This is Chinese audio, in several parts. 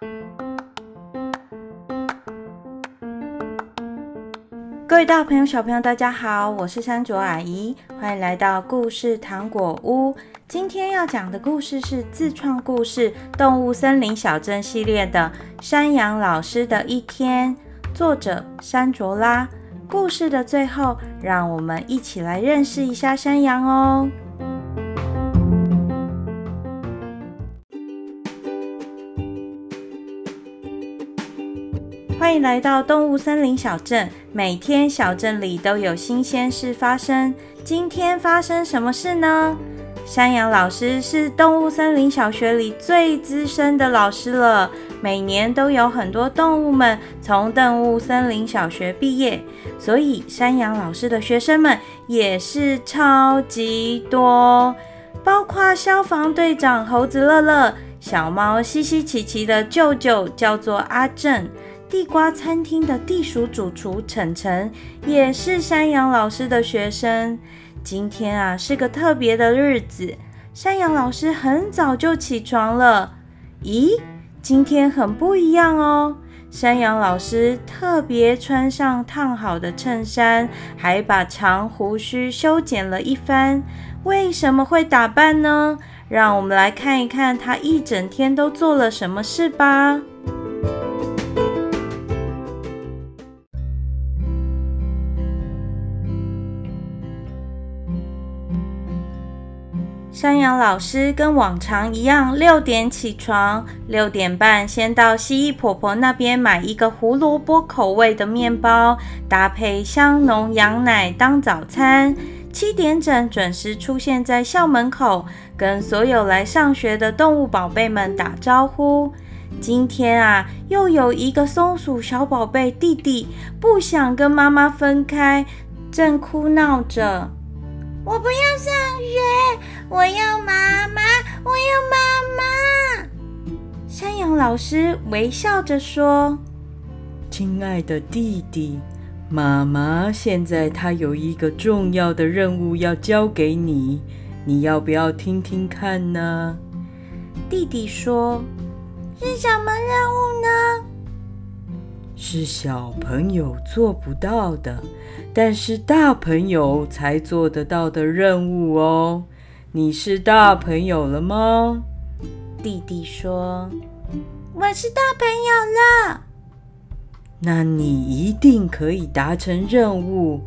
各位大朋友、小朋友，大家好，我是山卓阿姨，欢迎来到故事糖果屋。今天要讲的故事是自创故事《动物森林小镇》系列的《山羊老师的一天》，作者山卓拉。故事的最后，让我们一起来认识一下山羊哦。欢迎来到动物森林小镇。每天小镇里都有新鲜事发生。今天发生什么事呢？山羊老师是动物森林小学里最资深的老师了。每年都有很多动物们从动物森林小学毕业，所以山羊老师的学生们也是超级多，包括消防队长猴子乐乐、小猫西西奇奇的舅舅叫做阿正。地瓜餐厅的地鼠主厨晨晨也是山羊老师的学生。今天啊是个特别的日子，山羊老师很早就起床了。咦，今天很不一样哦！山羊老师特别穿上烫好的衬衫，还把长胡须修剪了一番。为什么会打扮呢？让我们来看一看他一整天都做了什么事吧。山羊老师跟往常一样，六点起床，六点半先到蜥蜴婆婆那边买一个胡萝卜口味的面包，搭配香浓羊奶当早餐。七点整准时出现在校门口，跟所有来上学的动物宝贝们打招呼。今天啊，又有一个松鼠小宝贝弟弟不想跟妈妈分开，正哭闹着。我不要上学，我要妈妈，我要妈妈。山羊老师微笑着说：“亲爱的弟弟，妈妈现在她有一个重要的任务要交给你，你要不要听听看呢？”弟弟说：“是什么任务呢？”是小朋友做不到的，但是大朋友才做得到的任务哦。你是大朋友了吗？弟弟说：“我是大朋友了。”那你一定可以达成任务。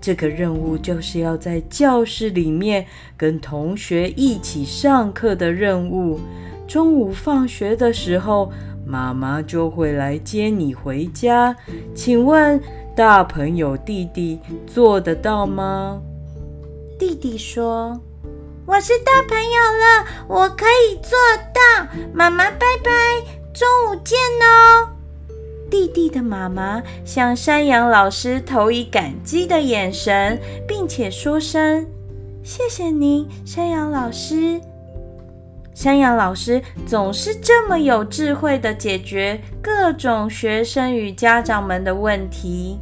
这个任务就是要在教室里面跟同学一起上课的任务。中午放学的时候，妈妈就会来接你回家，请问大朋友弟弟做得到吗？弟弟说：“我是大朋友了，我可以做到。妈妈，拜拜，中午见哦。”弟弟的妈妈向山羊老师投以感激的眼神，并且说声：“谢谢您，山羊老师。”山羊老师总是这么有智慧地解决各种学生与家长们的问题。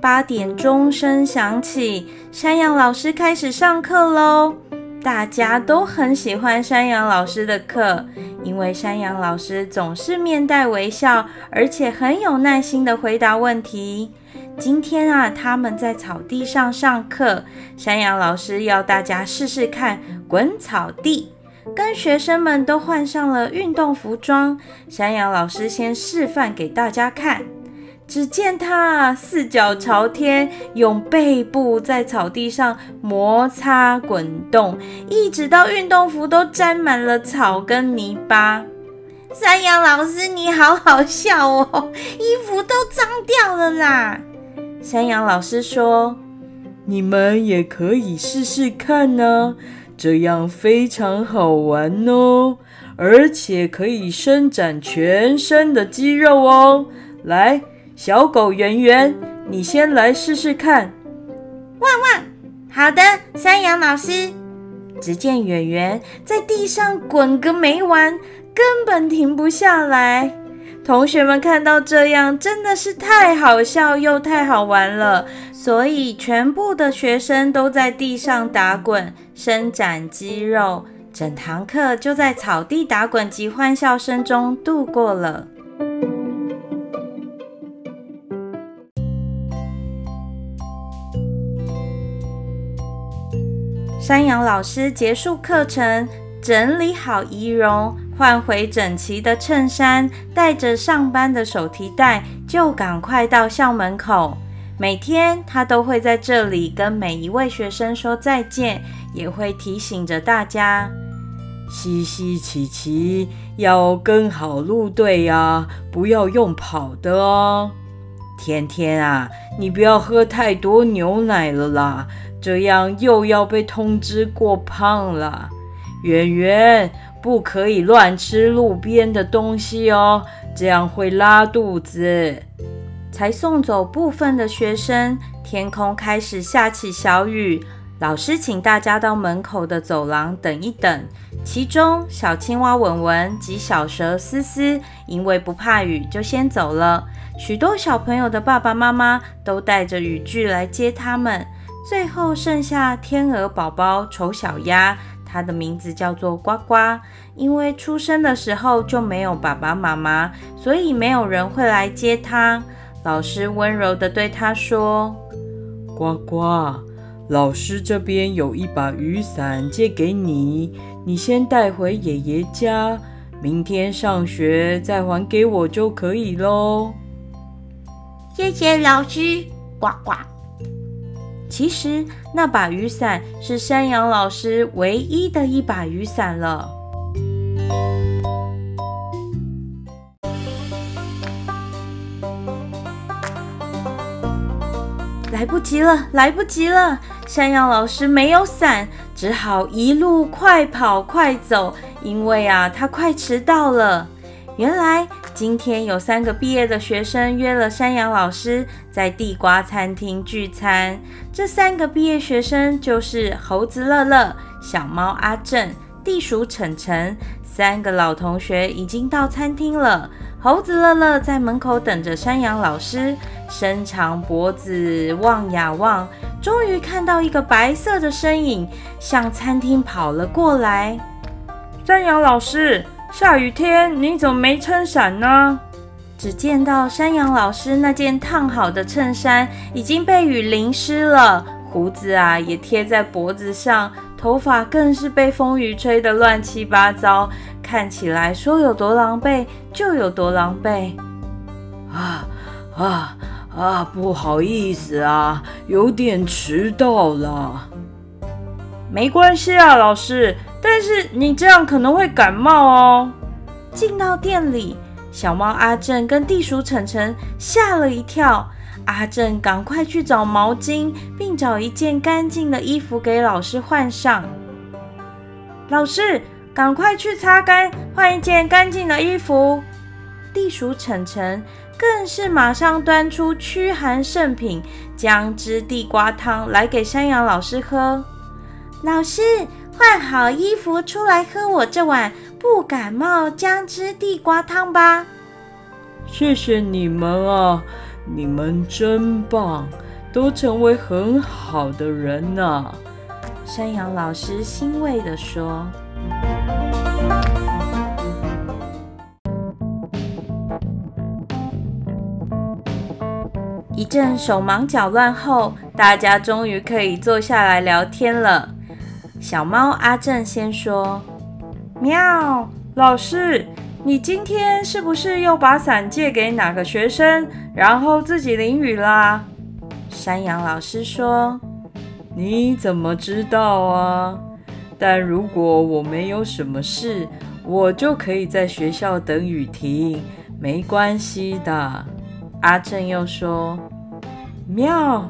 八点钟声响起，山羊老师开始上课喽。大家都很喜欢山羊老师的课。因为山羊老师总是面带微笑，而且很有耐心的回答问题。今天啊，他们在草地上上课，山羊老师要大家试试看滚草地，跟学生们都换上了运动服装。山羊老师先示范给大家看。只见他四脚朝天，用背部在草地上摩擦滚动，一直到运动服都沾满了草跟泥巴。山羊老师，你好好笑哦，衣服都脏掉了啦！山羊老师说：“你们也可以试试看呢，这样非常好玩哦，而且可以伸展全身的肌肉哦。来。”小狗圆圆，你先来试试看。汪汪！好的，山羊老师。只见圆圆在地上滚个没完，根本停不下来。同学们看到这样，真的是太好笑又太好玩了，所以全部的学生都在地上打滚，伸展肌肉，整堂课就在草地打滚及欢笑声中度过了。山羊老师结束课程，整理好仪容。换回整齐的衬衫，带着上班的手提袋，就赶快到校门口。每天他都会在这里跟每一位学生说再见，也会提醒着大家：西西、琪琪要跟好路队呀，不要用跑的哦。天天啊，你不要喝太多牛奶了啦，这样又要被通知过胖了。圆圆。不可以乱吃路边的东西哦，这样会拉肚子。才送走部分的学生，天空开始下起小雨。老师请大家到门口的走廊等一等。其中，小青蛙文文及小蛇思思因为不怕雨，就先走了。许多小朋友的爸爸妈妈都带着雨具来接他们。最后剩下天鹅宝宝丑小鸭。它的名字叫做呱呱，因为出生的时候就没有爸爸妈妈，所以没有人会来接它。老师温柔地对他说：“呱呱，老师这边有一把雨伞借给你，你先带回爷爷家，明天上学再还给我就可以喽。”谢谢老师，呱呱。其实那把雨伞是山羊老师唯一的一把雨伞了。来不及了，来不及了！山羊老师没有伞，只好一路快跑快走，因为啊，他快迟到了。原来。今天有三个毕业的学生约了山羊老师在地瓜餐厅聚餐。这三个毕业学生就是猴子乐乐、小猫阿正、地鼠晨晨。三个老同学已经到餐厅了。猴子乐乐在门口等着山羊老师，伸长脖子望呀望，终于看到一个白色的身影向餐厅跑了过来。山羊老师。下雨天，你怎么没撑伞呢？只见到山羊老师那件烫好的衬衫已经被雨淋湿了，胡子啊也贴在脖子上，头发更是被风雨吹得乱七八糟，看起来说有多狼狈就有多狼狈。啊啊啊！不好意思啊，有点迟到了。没关系啊，老师。但是你这样可能会感冒哦。进到店里，小猫阿正跟地鼠晨晨吓了一跳。阿正赶快去找毛巾，并找一件干净的衣服给老师换上。老师，赶快去擦干，换一件干净的衣服。地鼠晨晨更是马上端出驱寒圣品姜汁地瓜汤来给山羊老师喝。老师。换好衣服出来喝我这碗不感冒姜汁地瓜汤吧！谢谢你们啊，你们真棒，都成为很好的人呢。山羊老师欣慰地说。一阵手忙脚乱后，大家终于可以坐下来聊天了。小猫阿正先说：“喵，老师，你今天是不是又把伞借给哪个学生，然后自己淋雨啦？”山羊老师说：“你怎么知道啊？但如果我没有什么事，我就可以在学校等雨停，没关系的。”阿正又说：“喵，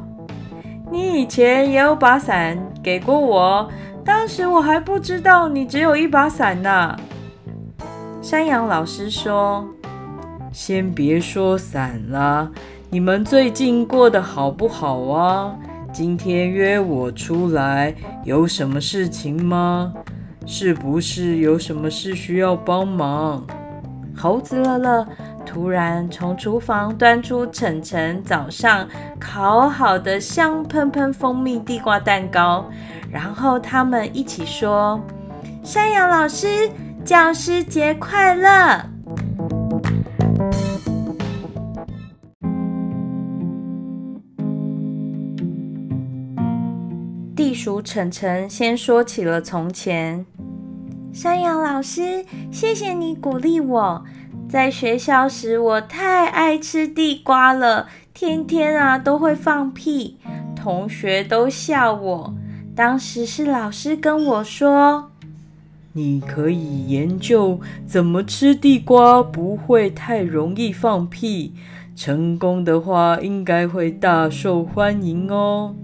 你以前也有把伞给过我。”当时我还不知道你只有一把伞呢。山羊老师说：“先别说伞了，你们最近过得好不好啊？今天约我出来，有什么事情吗？是不是有什么事需要帮忙？”猴子乐乐突然从厨房端出晨晨早上烤好的香喷喷蜂蜜地瓜蛋糕，然后他们一起说：“山羊老师，教师节快乐！”地鼠晨晨先说起了从前：“山羊老师，谢谢你鼓励我。”在学校时，我太爱吃地瓜了，天天啊都会放屁，同学都笑我。当时是老师跟我说：“你可以研究怎么吃地瓜，不会太容易放屁。成功的话，应该会大受欢迎哦。”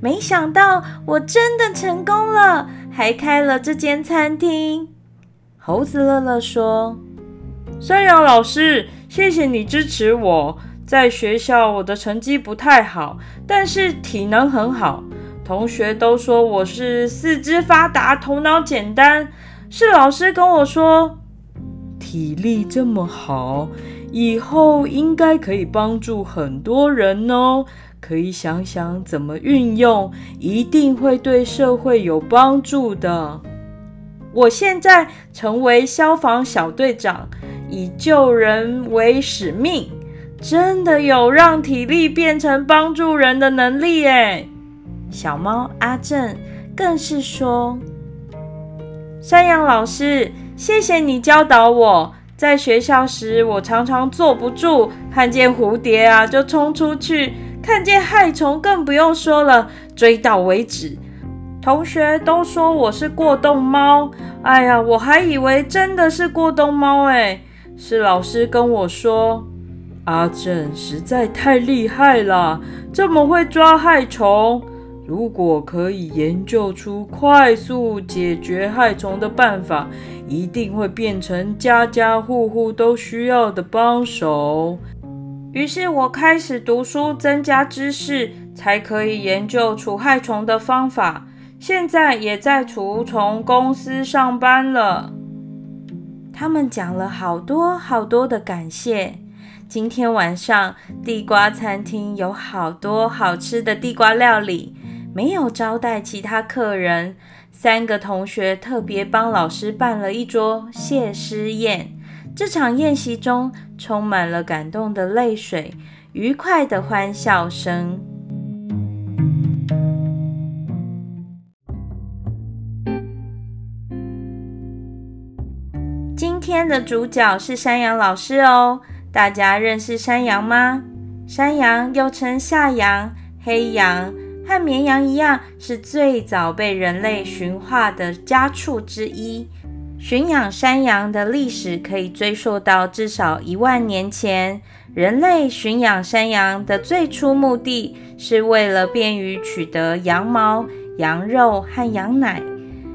没想到我真的成功了，还开了这间餐厅。猴子乐乐说。山羊老师，谢谢你支持我。在学校，我的成绩不太好，但是体能很好。同学都说我是四肢发达、头脑简单。是老师跟我说，体力这么好，以后应该可以帮助很多人哦。可以想想怎么运用，一定会对社会有帮助的。我现在成为消防小队长。以救人为使命，真的有让体力变成帮助人的能力诶。小猫阿正更是说：“山羊老师，谢谢你教导我。在学校时，我常常坐不住，看见蝴蝶啊就冲出去，看见害虫更不用说了，追到为止。同学都说我是过冬猫，哎呀，我还以为真的是过冬猫诶。是老师跟我说，阿正实在太厉害了，这么会抓害虫。如果可以研究出快速解决害虫的办法，一定会变成家家户户都需要的帮手。于是我开始读书，增加知识，才可以研究除害虫的方法。现在也在除虫公司上班了。他们讲了好多好多的感谢。今天晚上地瓜餐厅有好多好吃的地瓜料理，没有招待其他客人。三个同学特别帮老师办了一桌谢师宴。这场宴席中充满了感动的泪水，愉快的欢笑声。今天的主角是山羊老师哦，大家认识山羊吗？山羊又称夏羊、黑羊，和绵羊一样，是最早被人类驯化的家畜之一。驯养山羊的历史可以追溯到至少一万年前。人类驯养山羊的最初目的是为了便于取得羊毛、羊肉和羊奶。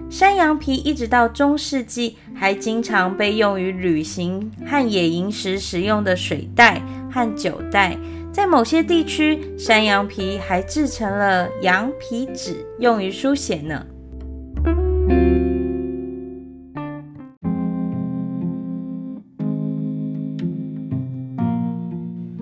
山羊皮一直到中世纪还经常被用于旅行和野营时使用的水袋和酒袋。在某些地区，山羊皮还制成了羊皮纸，用于书写呢。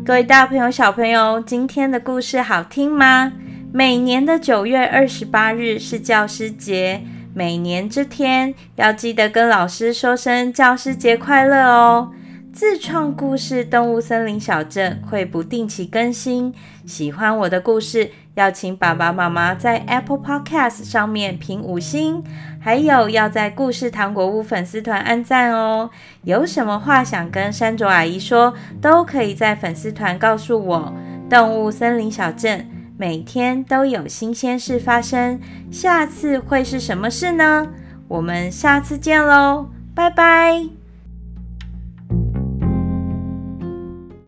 各位大朋友、小朋友，今天的故事好听吗？每年的九月二十八日是教师节。每年这天要记得跟老师说声教师节快乐哦！自创故事动物森林小镇会不定期更新，喜欢我的故事，要请爸爸妈妈在 Apple Podcast 上面评五星，还有要在故事糖果屋粉丝团按赞哦！有什么话想跟山卓阿姨说，都可以在粉丝团告诉我。动物森林小镇。每天都有新鲜事发生，下次会是什么事呢？我们下次见喽，拜拜。